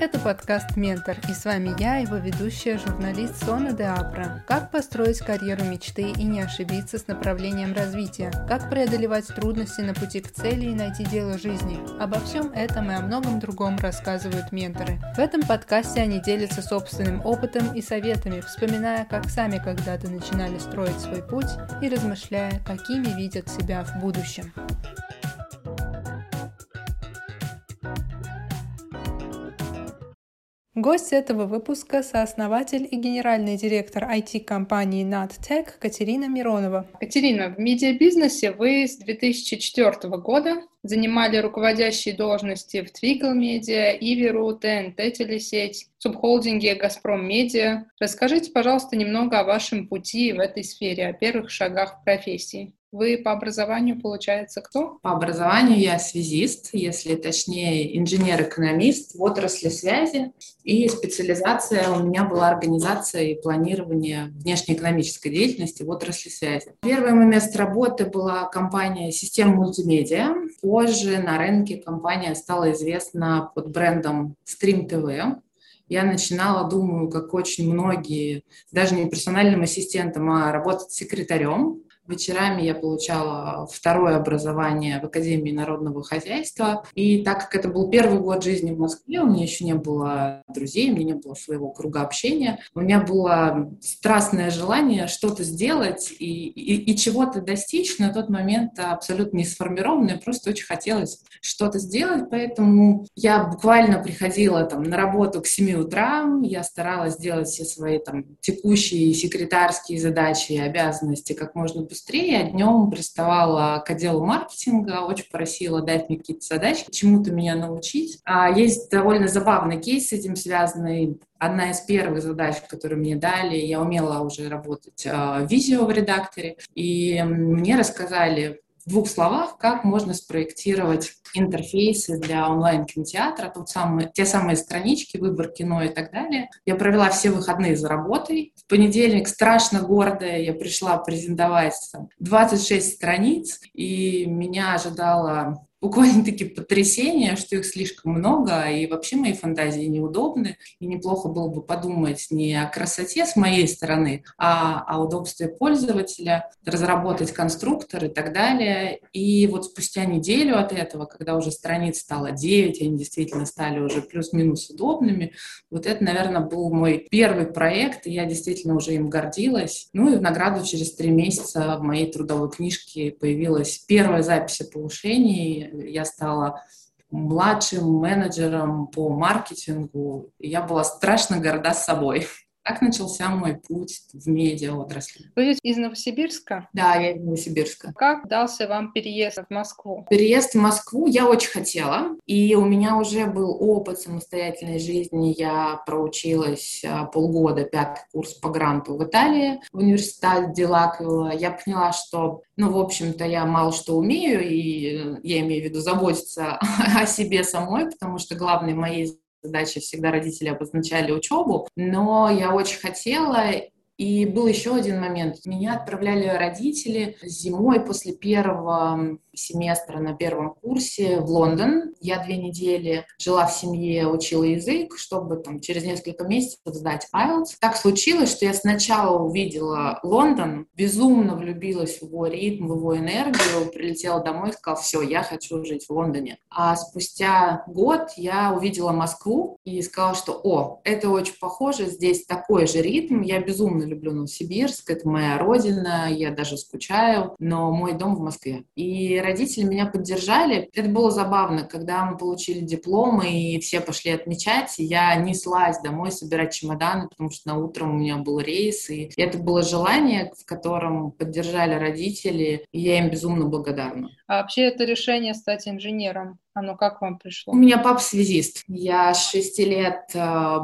Это подкаст «Ментор» и с вами я, его ведущая, журналист Сона де Апра. Как построить карьеру мечты и не ошибиться с направлением развития? Как преодолевать трудности на пути к цели и найти дело жизни? Обо всем этом и о многом другом рассказывают менторы. В этом подкасте они делятся собственным опытом и советами, вспоминая, как сами когда-то начинали строить свой путь и размышляя, какими видят себя в будущем. Гость этого выпуска – сооснователь и генеральный директор IT-компании NatTech Катерина Миронова. Катерина, в медиабизнесе вы с 2004 года занимали руководящие должности в Twiggle Media, Иверу, ТНТ Телесеть, субхолдинге «Газпром Медиа». Расскажите, пожалуйста, немного о вашем пути в этой сфере, о первых шагах в профессии. Вы по образованию, получается, кто? По образованию я связист, если точнее инженер-экономист в отрасли связи. И специализация у меня была организация и планирование внешнеэкономической деятельности в отрасли связи. Первое мое место работы была компания «Система мультимедиа». Позже на рынке компания стала известна под брендом Stream TV я начинала, думаю, как очень многие, даже не персональным ассистентом, а работать секретарем. Вечерами я получала второе образование в Академии народного хозяйства. И так как это был первый год жизни в Москве, у меня еще не было друзей, у меня не было своего круга общения. У меня было страстное желание что-то сделать и, и, и чего-то достичь. На тот момент абсолютно не сформированное, просто очень хотелось что-то сделать. Поэтому я буквально приходила там, на работу к 7 утра, я старалась сделать все свои там, текущие секретарские задачи и обязанности как можно быстрее быстрее. Днем приставала к отделу маркетинга, очень просила дать мне какие-то задачи, чему-то меня научить. А есть довольно забавный кейс с этим связанный. Одна из первых задач, которые мне дали, я умела уже работать э, видео в редакторе, и мне рассказали в двух словах, как можно спроектировать интерфейсы для онлайн-кинотеатра, тот самый, те самые странички, выбор кино и так далее. Я провела все выходные за работой. В понедельник страшно гордая я пришла презентовать там, 26 страниц, и меня ожидала буквально-таки потрясение, что их слишком много, и вообще мои фантазии неудобны, и неплохо было бы подумать не о красоте с моей стороны, а о удобстве пользователя, разработать конструктор и так далее. И вот спустя неделю от этого, когда уже страниц стало 9, они действительно стали уже плюс-минус удобными, вот это, наверное, был мой первый проект, и я действительно уже им гордилась. Ну и в награду через три месяца в моей трудовой книжке появилась первая запись о повышении, я стала младшим менеджером по маркетингу. Я была страшно горда собой. Так начался мой путь в медиа отрасли. Вы из Новосибирска? Да, я из Новосибирска. Как дался вам переезд в Москву? Переезд в Москву я очень хотела, и у меня уже был опыт самостоятельной жизни. Я проучилась а, полгода, пятый курс по гранту в Италии, в университет Делаквилла. Я поняла, что, ну, в общем-то, я мало что умею, и я имею в виду заботиться о себе самой, потому что главной моей задачи всегда родители обозначали учебу, но я очень хотела, и был еще один момент. Меня отправляли родители зимой после первого семестра на первом курсе в Лондон. Я две недели жила в семье, учила язык, чтобы там через несколько месяцев сдать IELTS. Так случилось, что я сначала увидела Лондон, безумно влюбилась в его ритм, в его энергию, прилетела домой и сказала, все, я хочу жить в Лондоне. А спустя год я увидела Москву и сказала, что, о, это очень похоже, здесь такой же ритм, я безумно люблю Новосибирск, это моя родина, я даже скучаю, но мой дом в Москве. И родители меня поддержали. Это было забавно, когда мы получили дипломы и все пошли отмечать, я неслась домой собирать чемоданы, потому что на утром у меня был рейс, и это было желание, в котором поддержали родители, и я им безумно благодарна. А вообще это решение стать инженером, оно как вам пришло? У меня папа связист. Я с шести лет э,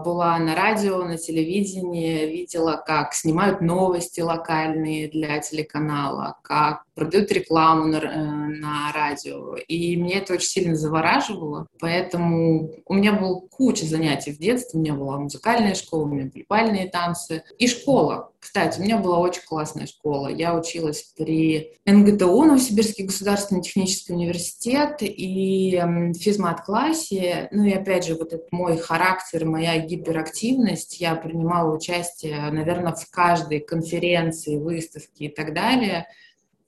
была на радио, на телевидении, видела, как снимают новости локальные для телеканала, как продают рекламу на, э, на радио. И меня это очень сильно завораживало. Поэтому у меня был куча занятий в детстве. У меня была музыкальная школа, у меня были бальные танцы и школа. Кстати, у меня была очень классная школа. Я училась при НГТУ, Новосибирский государственный технический университет, и в физмат-классе, ну и опять же, вот этот мой характер, моя гиперактивность, я принимала участие, наверное, в каждой конференции, выставке и так далее.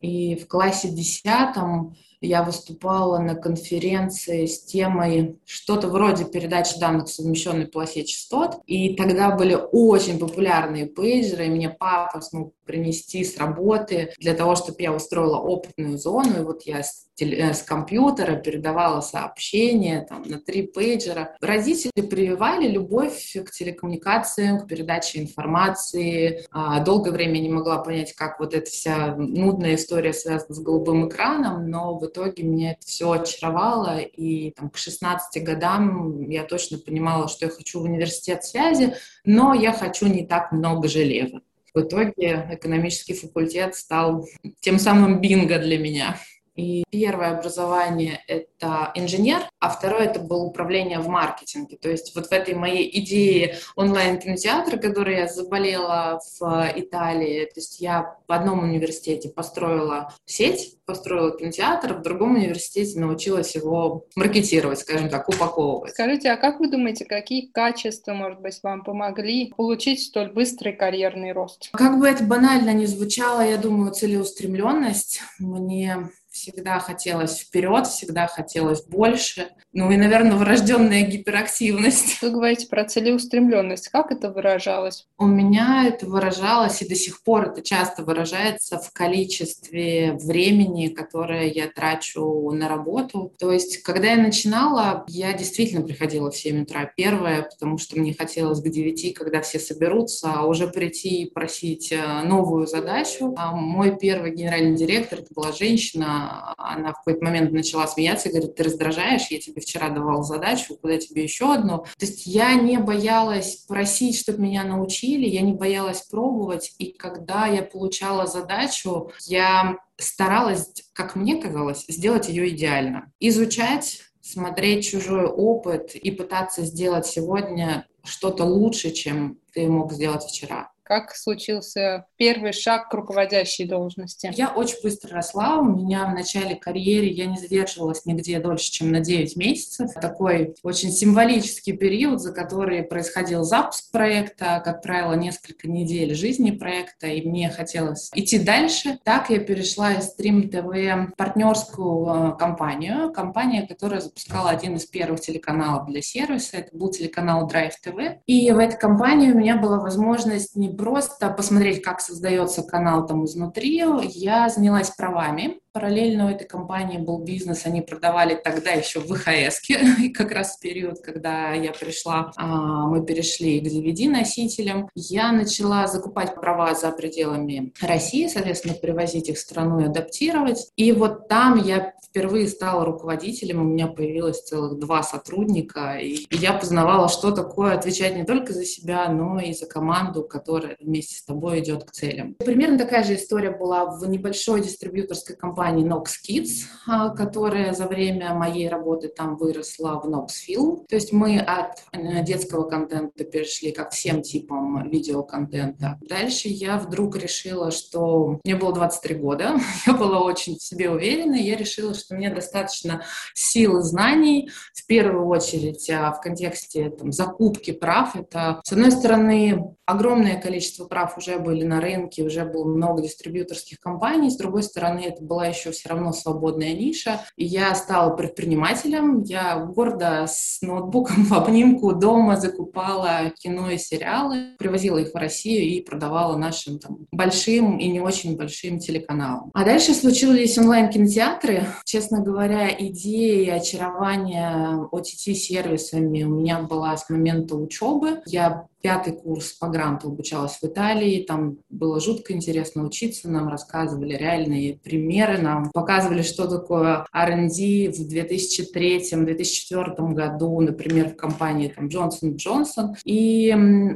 И в классе десятом я выступала на конференции с темой что-то вроде передачи данных совмещенной полосе частот. И тогда были очень популярные пейджеры, и мне папа смог принести с работы для того, чтобы я устроила опытную зону. И вот я с, теле, с компьютера передавала сообщения там, на три пейджера. Родители прививали любовь к телекоммуникациям, к передаче информации. А, долгое время не могла понять, как вот эта вся нудная история связана с голубым экраном, но в итоге меня это все очаровало. И там, к 16 годам я точно понимала, что я хочу в университет связи, но я хочу не так много железа. В итоге экономический факультет стал тем самым бинго для меня. И первое образование — это инженер, а второе — это было управление в маркетинге. То есть вот в этой моей идее онлайн-кинотеатра, который я заболела в Италии, то есть я в одном университете построила сеть, построила кинотеатр, в другом университете научилась его маркетировать, скажем так, упаковывать. Скажите, а как вы думаете, какие качества, может быть, вам помогли получить столь быстрый карьерный рост? Как бы это банально ни звучало, я думаю, целеустремленность. Мне всегда хотелось вперед, всегда хотелось больше. Ну и, наверное, врожденная гиперактивность. Вы говорите про целеустремленность. Как это выражалось? У меня это выражалось, и до сих пор это часто выражается в количестве времени, которое я трачу на работу. То есть, когда я начинала, я действительно приходила в 7 утра первое, потому что мне хотелось к 9, когда все соберутся, а уже прийти и просить э, новую задачу. А мой первый генеральный директор, это была женщина, она в какой-то момент начала смеяться и говорит, ты раздражаешь, я тебе вчера давала задачу, куда тебе еще одну. То есть я не боялась просить, чтобы меня научили, я не боялась пробовать, и когда я получала задачу, я старалась, как мне казалось, сделать ее идеально. Изучать, смотреть чужой опыт и пытаться сделать сегодня что-то лучше, чем ты мог сделать вчера. Как случился первый шаг к руководящей должности? Я очень быстро росла. У меня в начале карьеры я не задерживалась нигде дольше, чем на 9 месяцев. Такой очень символический период, за который происходил запуск проекта, как правило, несколько недель жизни проекта, и мне хотелось идти дальше. Так я перешла из Stream TV в партнерскую э, компанию, компания, которая запускала один из первых телеканалов для сервиса. Это был телеканал Drive TV. И в этой компании у меня была возможность не просто посмотреть, как создается канал там изнутри. Я занялась правами Параллельно у этой компании был бизнес, они продавали тогда еще ВХС, и как раз в период, когда я пришла, а, мы перешли к DVD-носителям. Я начала закупать права за пределами России, соответственно, привозить их в страну и адаптировать. И вот там я впервые стала руководителем, у меня появилось целых два сотрудника, и я познавала, что такое отвечать не только за себя, но и за команду, которая вместе с тобой идет к целям. Примерно такая же история была в небольшой дистрибьюторской компании компании Nox Kids, а, которая за время моей работы там выросла в Nox Film. То есть мы от э, детского контента перешли ко всем типам видеоконтента. Дальше я вдруг решила, что мне было 23 года, я была очень в себе уверена, и я решила, что мне достаточно сил и знаний, в первую очередь а, в контексте там, закупки прав. Это, с одной стороны, огромное количество прав уже были на рынке, уже было много дистрибьюторских компаний, с другой стороны, это была еще все равно свободная ниша. И я стала предпринимателем. Я гордо с ноутбуком в обнимку дома закупала кино и сериалы, привозила их в Россию и продавала нашим там, большим и не очень большим телеканалам. А дальше случились онлайн-кинотеатры. Честно говоря, идея очарования OTT-сервисами у меня была с момента учебы. Я пятый курс по гранту обучалась в Италии. Там было жутко интересно учиться. Нам рассказывали реальные примеры. Нам показывали, что такое R&D в 2003-2004 году, например, в компании там, Johnson Johnson. И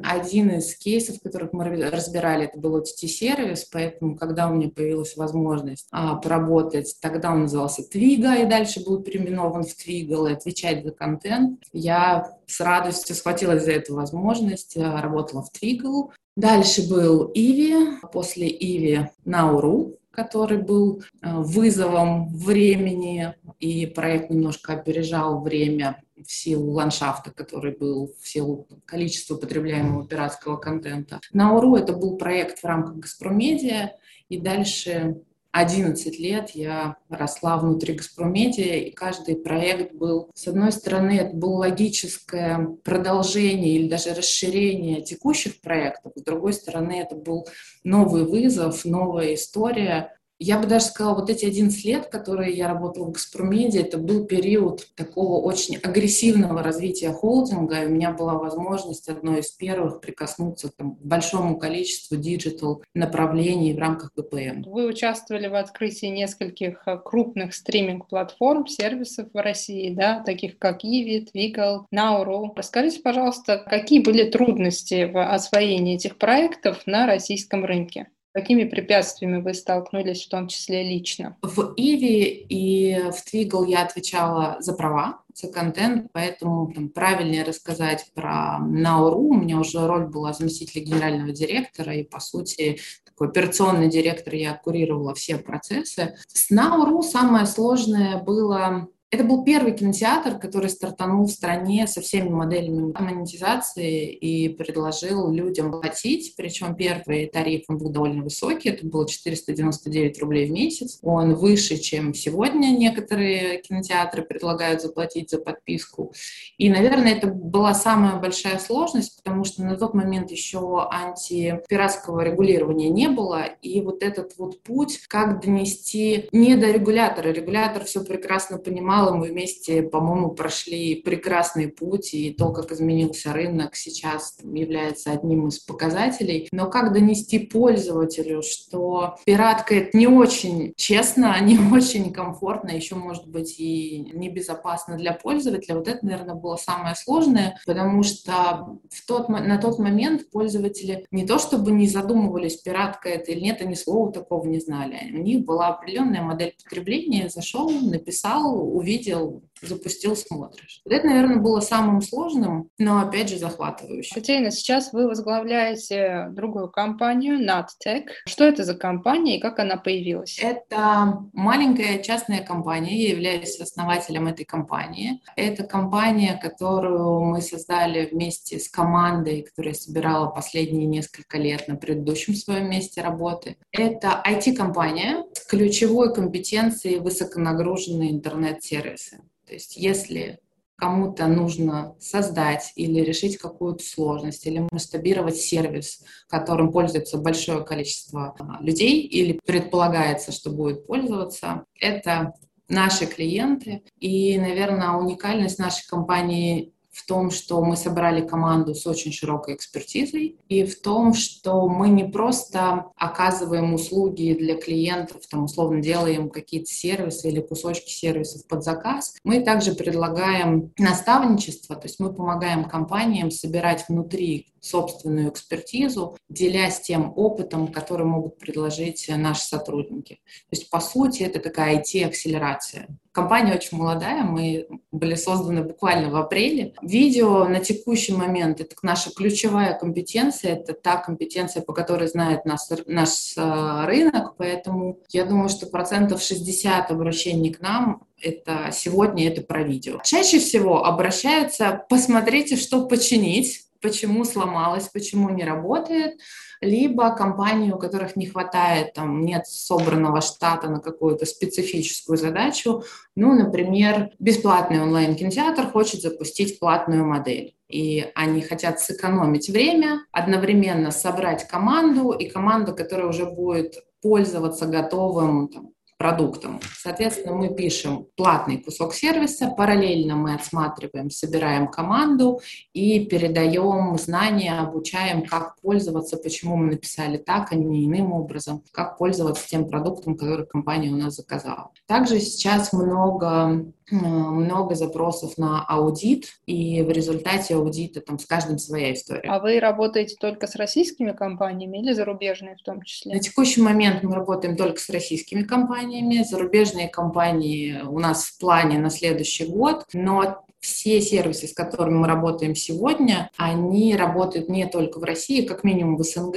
один из кейсов, которых мы разбирали, это был OTT-сервис, поэтому, когда у меня появилась возможность а, поработать, тогда он назывался Twiga, и дальше был переименован в Twiggle, и отвечать за контент, я с радостью схватилась за эту возможность, работала в Twiggle. Дальше был Иви, после Иви Науру, который был э, вызовом времени, и проект немножко опережал время в силу ландшафта, который был, в силу количества потребляемого пиратского контента. Науру это был проект в рамках Газпромедиа, и дальше 11 лет я росла внутри Газпромедиа, и каждый проект был, с одной стороны, это было логическое продолжение или даже расширение текущих проектов, с другой стороны, это был новый вызов, новая история, я бы даже сказала, вот эти 11 лет, которые я работала в Газпром-Медиа, это был период такого очень агрессивного развития холдинга, и у меня была возможность одной из первых прикоснуться там, к большому количеству digital направлений в рамках ГПМ. Вы участвовали в открытии нескольких э, крупных стриминг-платформ, сервисов в России, да, таких как ivi, Tvigle, Now.ru. Расскажите, пожалуйста, какие были трудности в освоении этих проектов на российском рынке? Какими препятствиями вы столкнулись, в том числе лично? В Иви и в Twiggle я отвечала за права, за контент, поэтому там, правильнее рассказать про Науру. У меня уже роль была заместителя генерального директора, и, по сути, такой операционный директор, я курировала все процессы. С Науру самое сложное было это был первый кинотеатр, который стартанул в стране со всеми моделями монетизации и предложил людям платить. Причем первый тариф он был довольно высокий, это было 499 рублей в месяц. Он выше, чем сегодня некоторые кинотеатры предлагают заплатить за подписку. И, наверное, это была самая большая сложность, потому что на тот момент еще антипиратского регулирования не было. И вот этот вот путь, как донести не до регулятора. Регулятор все прекрасно понимал, канала мы вместе, по-моему, прошли прекрасный путь, и то, как изменился рынок, сейчас является одним из показателей. Но как донести пользователю, что пиратка — это не очень честно, не очень комфортно, еще, может быть, и небезопасно для пользователя, вот это, наверное, было самое сложное, потому что в тот, на тот момент пользователи не то чтобы не задумывались, пиратка это или нет, они слова такого не знали. У них была определенная модель потребления, зашел, написал, увидел, увидел, запустил, смотришь. Вот это, наверное, было самым сложным, но, опять же, захватывающим. Катерина, сейчас вы возглавляете другую компанию, NatTech. Что это за компания и как она появилась? Это маленькая частная компания, я являюсь основателем этой компании. Это компания, которую мы создали вместе с командой, которая собирала последние несколько лет на предыдущем своем месте работы. Это IT-компания с ключевой компетенцией высоконагруженные интернет-сервисы сервисы. То есть если кому-то нужно создать или решить какую-то сложность, или масштабировать сервис, которым пользуется большое количество а, людей или предполагается, что будет пользоваться, это наши клиенты. И, наверное, уникальность нашей компании в том, что мы собрали команду с очень широкой экспертизой, и в том, что мы не просто оказываем услуги для клиентов, там, условно делаем какие-то сервисы или кусочки сервисов под заказ, мы также предлагаем наставничество, то есть мы помогаем компаниям собирать внутри собственную экспертизу, делясь тем опытом, который могут предложить наши сотрудники. То есть, по сути, это такая IT-акселерация. Компания очень молодая, мы были созданы буквально в апреле. Видео на текущий момент — это наша ключевая компетенция, это та компетенция, по которой знает нас, наш э, рынок, поэтому я думаю, что процентов 60 обращений к нам это сегодня это про видео. Чаще всего обращаются, посмотрите, что починить, почему сломалось, почему не работает, либо компании, у которых не хватает, там, нет собранного штата на какую-то специфическую задачу. Ну, например, бесплатный онлайн-кинотеатр хочет запустить платную модель и они хотят сэкономить время, одновременно собрать команду, и команду, которая уже будет пользоваться готовым там, продуктом. Соответственно, мы пишем платный кусок сервиса, параллельно мы отсматриваем, собираем команду и передаем знания, обучаем, как пользоваться, почему мы написали так, а не иным образом, как пользоваться тем продуктом, который компания у нас заказала. Также сейчас много много запросов на аудит, и в результате аудита там с каждым своя история. А вы работаете только с российскими компаниями или зарубежные в том числе? На текущий момент мы работаем только с российскими компаниями. Зарубежные компании у нас в плане на следующий год, но все сервисы, с которыми мы работаем сегодня, они работают не только в России, как минимум в СНГ,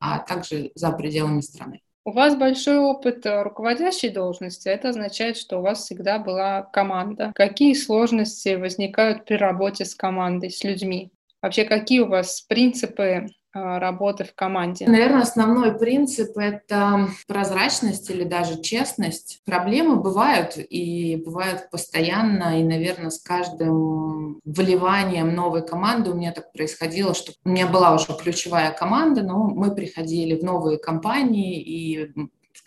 а также за пределами страны. У вас большой опыт э, руководящей должности. Это означает, что у вас всегда была команда. Какие сложности возникают при работе с командой, с людьми? Вообще, какие у вас принципы работы в команде? Наверное, основной принцип — это прозрачность или даже честность. Проблемы бывают, и бывают постоянно, и, наверное, с каждым вливанием новой команды у меня так происходило, что у меня была уже ключевая команда, но мы приходили в новые компании, и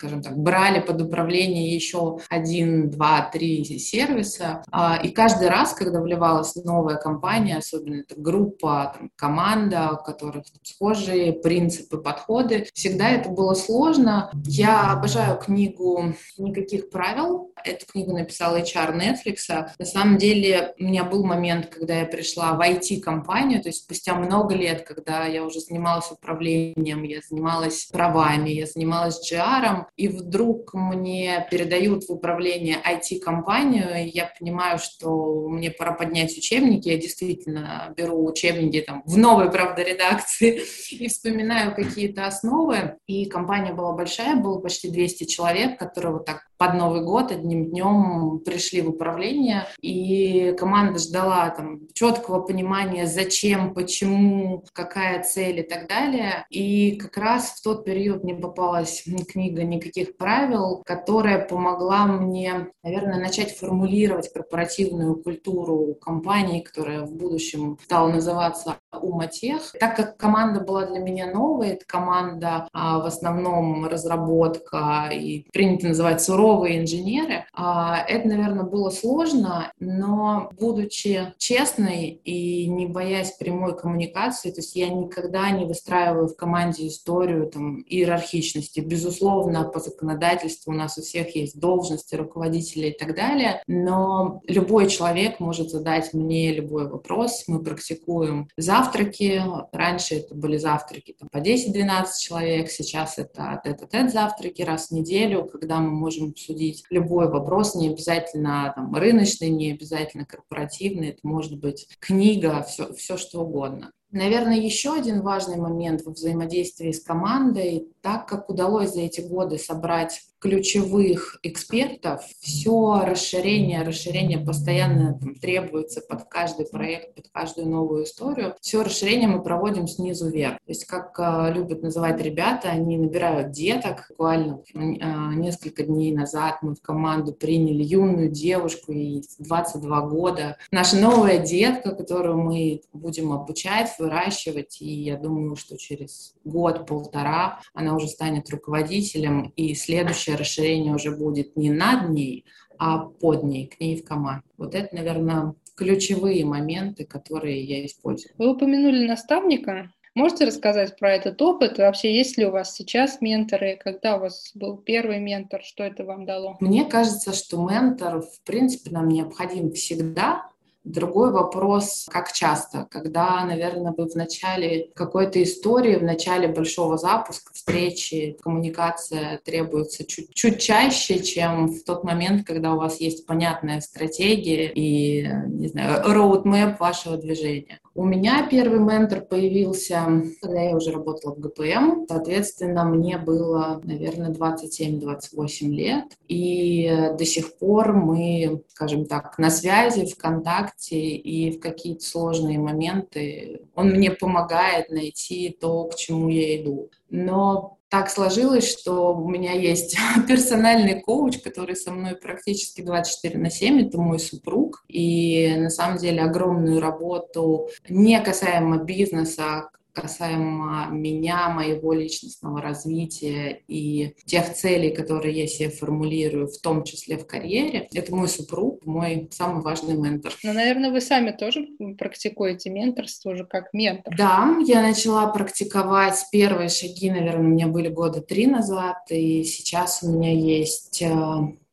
скажем так, брали под управление еще один, два, три сервиса. А, и каждый раз, когда вливалась новая компания, особенно это группа, там, команда, у которых там, схожие принципы, подходы, всегда это было сложно. Я обожаю книгу «Никаких правил». Эту книгу написала HR Netflix. На самом деле у меня был момент, когда я пришла в IT-компанию, то есть спустя много лет, когда я уже занималась управлением, я занималась правами, я занималась GR, и вдруг мне передают в управление IT-компанию, и я понимаю, что мне пора поднять учебники, я действительно беру учебники там в новой, правда, редакции и вспоминаю какие-то основы, и компания была большая, было почти 200 человек, которые вот так под Новый год одним днем пришли в управление, и команда ждала там четкого понимания, зачем, почему, какая цель и так далее. И как раз в тот период мне попалась книга «Никаких правил», которая помогла мне, наверное, начать формулировать корпоративную культуру компании, которая в будущем стала называться Уматех. Так как команда была для меня новой, это команда а, в основном разработка и принято называть суровая суровые инженеры. А, это, наверное, было сложно, но будучи честной и не боясь прямой коммуникации, то есть я никогда не выстраиваю в команде историю там, иерархичности. Безусловно, по законодательству у нас у всех есть должности руководителя и так далее, но любой человек может задать мне любой вопрос. Мы практикуем завтраки. Раньше это были завтраки там, по 10-12 человек, сейчас это тет-а-тет завтраки раз в неделю, когда мы можем обсудить любой вопрос, не обязательно там, рыночный, не обязательно корпоративный, это может быть книга, все, все что угодно. Наверное, еще один важный момент во взаимодействии с командой, так как удалось за эти годы собрать ключевых экспертов, все расширение, расширение постоянно требуется под каждый проект, под каждую новую историю. Все расширение мы проводим снизу вверх. То есть, как э, любят называть ребята, они набирают деток. Буквально э, несколько дней назад мы в команду приняли юную девушку, ей 22 года. Наша новая детка, которую мы будем обучать, выращивать, и я думаю, что через год-полтора она уже станет руководителем, и следующее следующее расширение уже будет не над ней, а под ней, к ней в команду. Вот это, наверное, ключевые моменты, которые я использую. Вы упомянули наставника. Можете рассказать про этот опыт? вообще, есть ли у вас сейчас менторы? Когда у вас был первый ментор? Что это вам дало? Мне кажется, что ментор, в принципе, нам необходим всегда, Другой вопрос, как часто, когда, наверное, вы в начале какой-то истории, в начале большого запуска, встречи, коммуникация требуется чуть, чуть чаще, чем в тот момент, когда у вас есть понятная стратегия и, не знаю, roadmap вашего движения. У меня первый ментор появился, когда я уже работала в ГПМ. Соответственно, мне было, наверное, 27-28 лет. И до сих пор мы, скажем так, на связи, в контакте и в какие-то сложные моменты он мне помогает найти то, к чему я иду. Но так сложилось, что у меня есть персональный коуч, который со мной практически 24 на 7, это мой супруг. И на самом деле огромную работу, не касаемо бизнеса, касаемо меня, моего личностного развития и тех целей, которые я себе формулирую, в том числе в карьере, это мой супруг, мой самый важный ментор. Ну, наверное, вы сами тоже практикуете менторство уже как ментор. Да, я начала практиковать первые шаги, наверное, у меня были года три назад, и сейчас у меня есть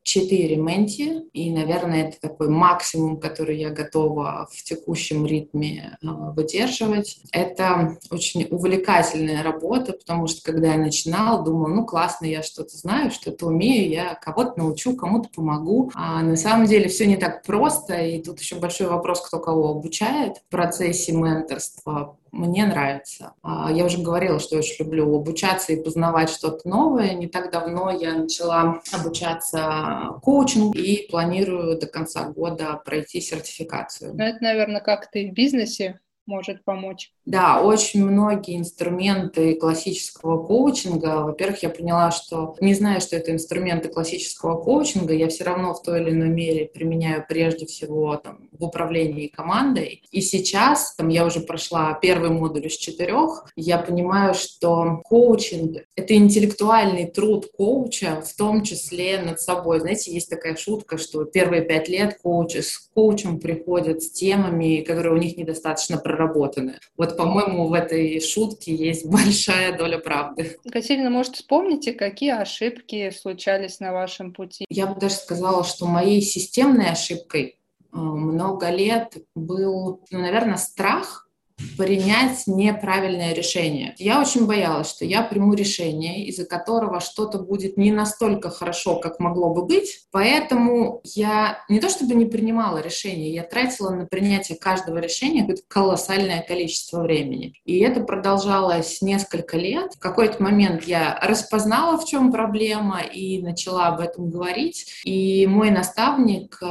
четыре менти, и, наверное, это такой максимум, который я готова в текущем ритме э, выдерживать. Это очень увлекательная работа, потому что, когда я начинала, думала, ну, классно, я что-то знаю, что-то умею, я кого-то научу, кому-то помогу. А на самом деле все не так просто, и тут еще большой вопрос, кто кого обучает в процессе менторства мне нравится. А, я уже говорила, что я очень люблю обучаться и познавать что-то новое. Не так давно я начала обучаться коучингу и планирую до конца года пройти сертификацию. Ну, это, наверное, как ты в бизнесе может помочь? Да, очень многие инструменты классического коучинга. Во-первых, я поняла, что не зная, что это инструменты классического коучинга, я все равно в той или иной мере применяю прежде всего там, в управлении командой. И сейчас, там, я уже прошла первый модуль из четырех, я понимаю, что коучинг — это интеллектуальный труд коуча, в том числе над собой. Знаете, есть такая шутка, что первые пять лет коучи с коучем приходят с темами, которые у них недостаточно проработаны. Вот, по-моему, в этой шутке есть большая доля правды. Катерина, может, вспомните, какие ошибки случались на вашем пути? Я бы даже сказала, что моей системной ошибкой э, много лет был, ну, наверное, страх принять неправильное решение. Я очень боялась, что я приму решение, из-за которого что-то будет не настолько хорошо, как могло бы быть. Поэтому я не то чтобы не принимала решение, я тратила на принятие каждого решения какое-то колоссальное количество времени. И это продолжалось несколько лет. В какой-то момент я распознала, в чем проблема, и начала об этом говорить. И мой наставник э,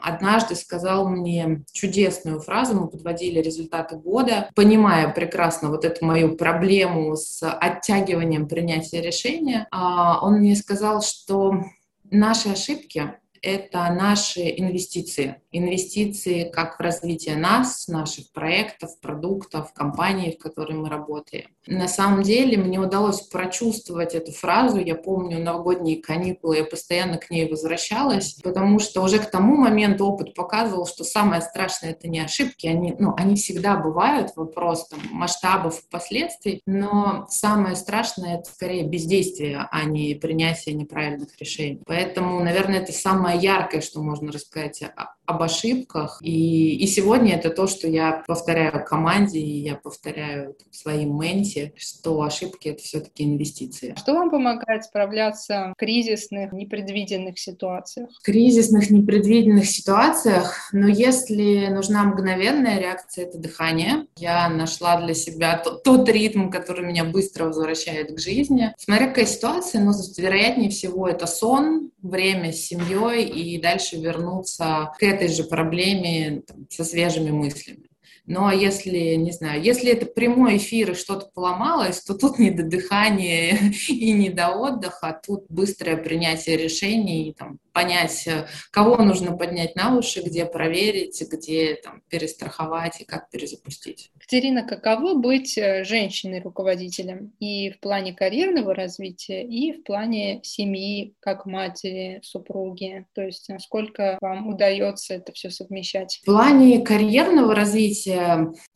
однажды сказал мне чудесную фразу, мы подводили результаты года, года, понимая прекрасно вот эту мою проблему с оттягиванием принятия решения, а, он мне сказал, что наши ошибки — это наши инвестиции инвестиции как в развитие нас, наших проектов, продуктов, компаний, в которой мы работаем. На самом деле мне удалось прочувствовать эту фразу. Я помню новогодние каникулы, я постоянно к ней возвращалась, потому что уже к тому моменту опыт показывал, что самое страшное — это не ошибки, они, ну, они всегда бывают, вопрос там, масштабов и последствий, но самое страшное — это скорее бездействие, а не принятие неправильных решений. Поэтому, наверное, это самое яркое, что можно рассказать об ошибках. И, и сегодня это то, что я повторяю команде, и я повторяю своим менте, что ошибки — это все-таки инвестиции. Что вам помогает справляться в кризисных, непредвиденных ситуациях? В кризисных, непредвиденных ситуациях, но если нужна мгновенная реакция, это дыхание. Я нашла для себя тот, тот ритм, который меня быстро возвращает к жизни. Смотря какая ситуация, но вероятнее всего это сон, время с семьей и дальше вернуться к этой же проблеме там, со свежими мыслями. Но если, не знаю, если это прямой эфир и что-то поломалось, то тут не до дыхания и не до отдыха, а тут быстрое принятие решений там, понять, э, кого нужно поднять на уши, где проверить, где там, перестраховать и как перезапустить. Катерина, каково быть э, женщиной-руководителем и в плане карьерного развития, и в плане семьи, как матери, супруги? То есть насколько вам удается это все совмещать? В плане карьерного развития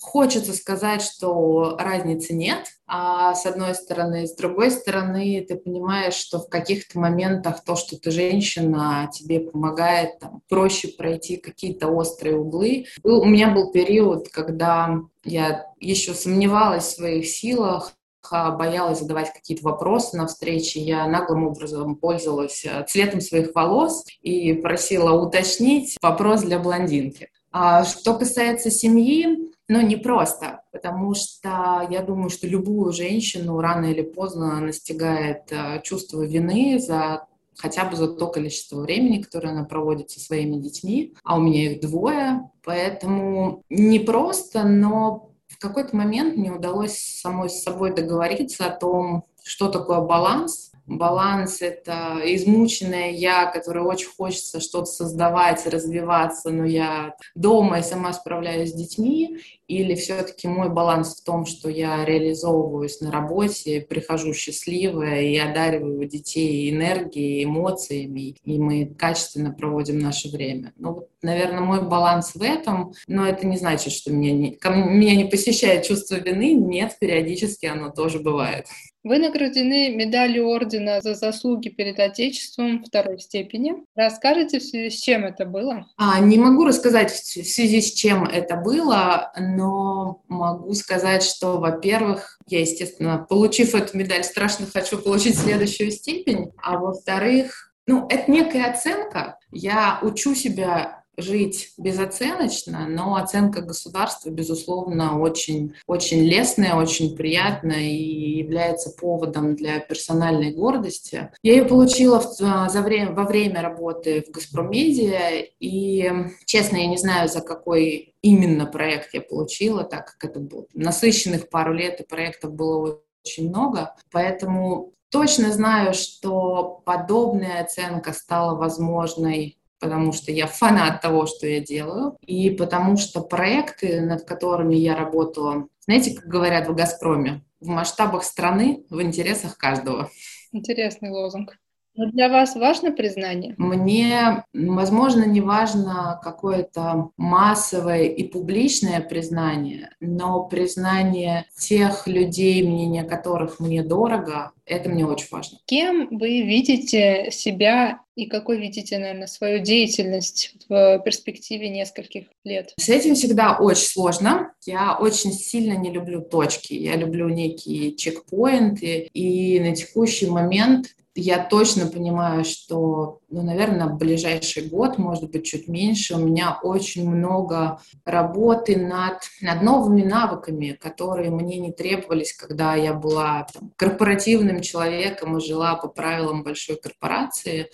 хочется сказать, что разницы нет а с одной стороны. С другой стороны, ты понимаешь, что в каких-то моментах то, что ты женщина, тебе помогает там, проще пройти какие-то острые углы. У меня был период, когда я еще сомневалась в своих силах, боялась задавать какие-то вопросы на встрече, я наглым образом пользовалась э, цветом своих волос и просила уточнить вопрос для блондинки. А что касается семьи, ну, не просто, потому что я думаю, что любую женщину рано или поздно настигает э, чувство вины за хотя бы за то количество времени, которое она проводит со своими детьми, а у меня их двое, поэтому не просто, но в какой-то момент мне удалось самой с собой договориться о том, что такое баланс, баланс — это измученная я, которая очень хочется что-то создавать, развиваться, но я дома и сама справляюсь с детьми, или все-таки мой баланс в том, что я реализовываюсь на работе, прихожу счастливая и одариваю детей энергией, эмоциями, и мы качественно проводим наше время. Ну, вот, наверное, мой баланс в этом, но это не значит, что меня не, меня не посещает чувство вины. Нет, периодически оно тоже бывает. Вы награждены медалью ордена за заслуги перед Отечеством второй степени. Расскажите, в связи с чем это было? А, не могу рассказать, в связи с чем это было, но могу сказать, что, во-первых, я, естественно, получив эту медаль, страшно хочу получить следующую степень, а во-вторых, ну, это некая оценка. Я учу себя жить безоценочно, но оценка государства, безусловно, очень, очень лестная, очень приятная и является поводом для персональной гордости. Я ее получила в, а, за время, во время работы в «Газпромедиа», и, честно, я не знаю, за какой именно проект я получила, так как это было насыщенных пару лет, и проектов было очень много, поэтому точно знаю, что подобная оценка стала возможной потому что я фанат того, что я делаю, и потому что проекты, над которыми я работала, знаете, как говорят в «Газпроме», в масштабах страны, в интересах каждого. Интересный лозунг. Но для вас важно признание? Мне, возможно, не важно какое-то массовое и публичное признание, но признание тех людей, мнение которых мне дорого, это мне очень важно. Кем вы видите себя и какой видите, наверное, свою деятельность в перспективе нескольких лет? С этим всегда очень сложно. Я очень сильно не люблю точки. Я люблю некие чекпоинты. И на текущий момент я точно понимаю, что, ну, наверное, ближайший год, может быть, чуть меньше, у меня очень много работы над, над новыми навыками, которые мне не требовались, когда я была там, корпоративным человеком и жила по правилам большой корпорации.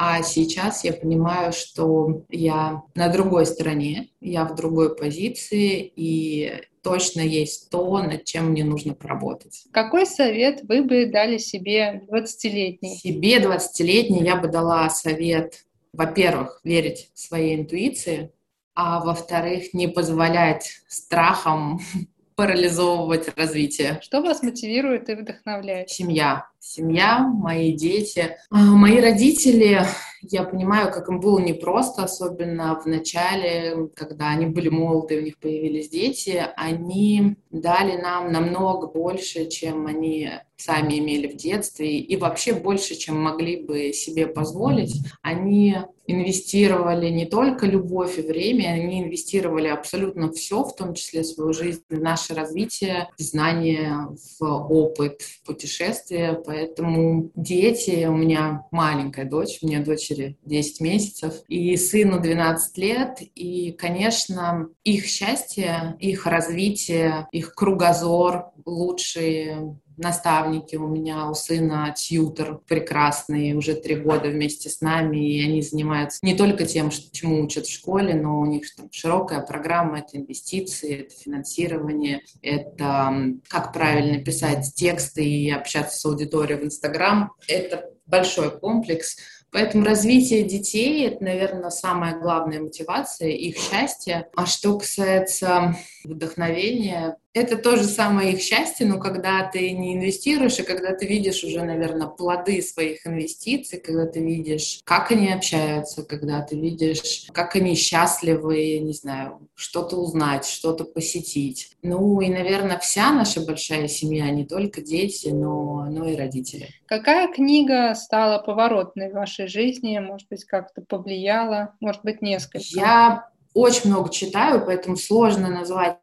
А сейчас я понимаю, что я на другой стороне, я в другой позиции, и точно есть то, над чем мне нужно поработать. Какой совет вы бы дали себе 20-летней? Себе 20-летней я бы дала совет, во-первых, верить своей интуиции, а во-вторых, не позволять страхам парализовывать развитие. Что вас мотивирует и вдохновляет? Семья. Семья, мои дети. А, мои родители, я понимаю, как им было непросто, особенно в начале, когда они были молоды, у них появились дети, они дали нам намного больше, чем они сами имели в детстве, и вообще больше, чем могли бы себе позволить. Они инвестировали не только любовь и время, они инвестировали абсолютно все, в том числе свою жизнь, в наше развитие, в знания, в опыт, в путешествия. Поэтому дети, у меня маленькая дочь, у меня дочери 10 месяцев, и сыну 12 лет, и, конечно, их счастье, их развитие, их кругозор лучшие наставники у меня, у сына тьютер прекрасный, уже три года вместе с нами, и они занимаются не только тем, чему учат в школе, но у них там широкая программа, это инвестиции, это финансирование, это как правильно писать тексты и общаться с аудиторией в Инстаграм. Это большой комплекс, Поэтому развитие детей — это, наверное, самая главная мотивация, их счастье. А что касается вдохновения, это тоже самое их счастье, но когда ты не инвестируешь, и когда ты видишь уже, наверное, плоды своих инвестиций, когда ты видишь, как они общаются, когда ты видишь, как они счастливы, не знаю, что-то узнать, что-то посетить. Ну и, наверное, вся наша большая семья, не только дети, но, но и родители. Какая книга стала поворотной в вашей жизни, может быть, как-то повлияла, может быть, несколько? Я очень много читаю, поэтому сложно назвать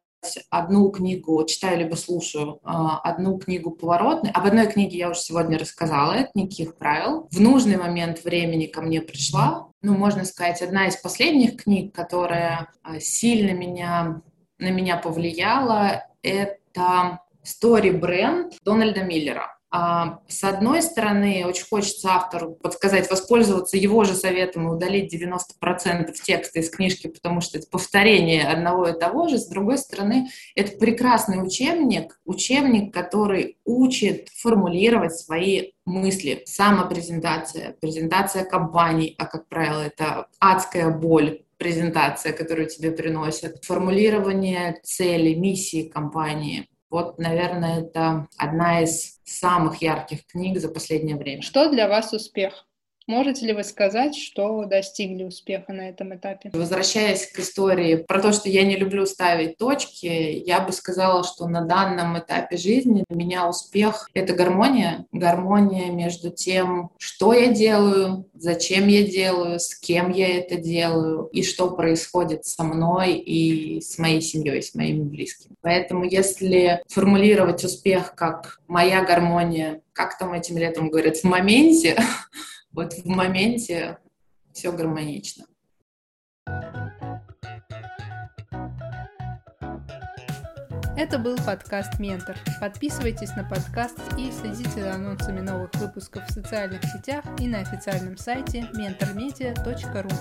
одну книгу, читаю либо слушаю а, одну книгу поворотной. Об одной книге я уже сегодня рассказала, это «Никаких правил». В нужный момент времени ко мне пришла, ну, можно сказать, одна из последних книг, которая а, сильно меня, на меня повлияла, это Story бренд Дональда Миллера. А, с одной стороны, очень хочется автору подсказать, воспользоваться его же советом и удалить 90% текста из книжки, потому что это повторение одного и того же. С другой стороны, это прекрасный учебник, учебник, который учит формулировать свои мысли, самопрезентация, презентация компаний, а, как правило, это адская боль, презентация, которую тебе приносят, формулирование цели, миссии компании. Вот, наверное, это одна из самых ярких книг за последнее время. Что для вас успех? Можете ли вы сказать, что достигли успеха на этом этапе? Возвращаясь к истории про то, что я не люблю ставить точки, я бы сказала, что на данном этапе жизни для меня успех — это гармония. Гармония между тем, что я делаю, зачем я делаю, с кем я это делаю и что происходит со мной и с моей семьей, с моими близкими. Поэтому если формулировать успех как моя гармония, как там этим летом говорят, в моменте, вот в моменте все гармонично. Это был подкаст «Ментор». Подписывайтесь на подкаст и следите за анонсами новых выпусков в социальных сетях и на официальном сайте mentormedia.ru.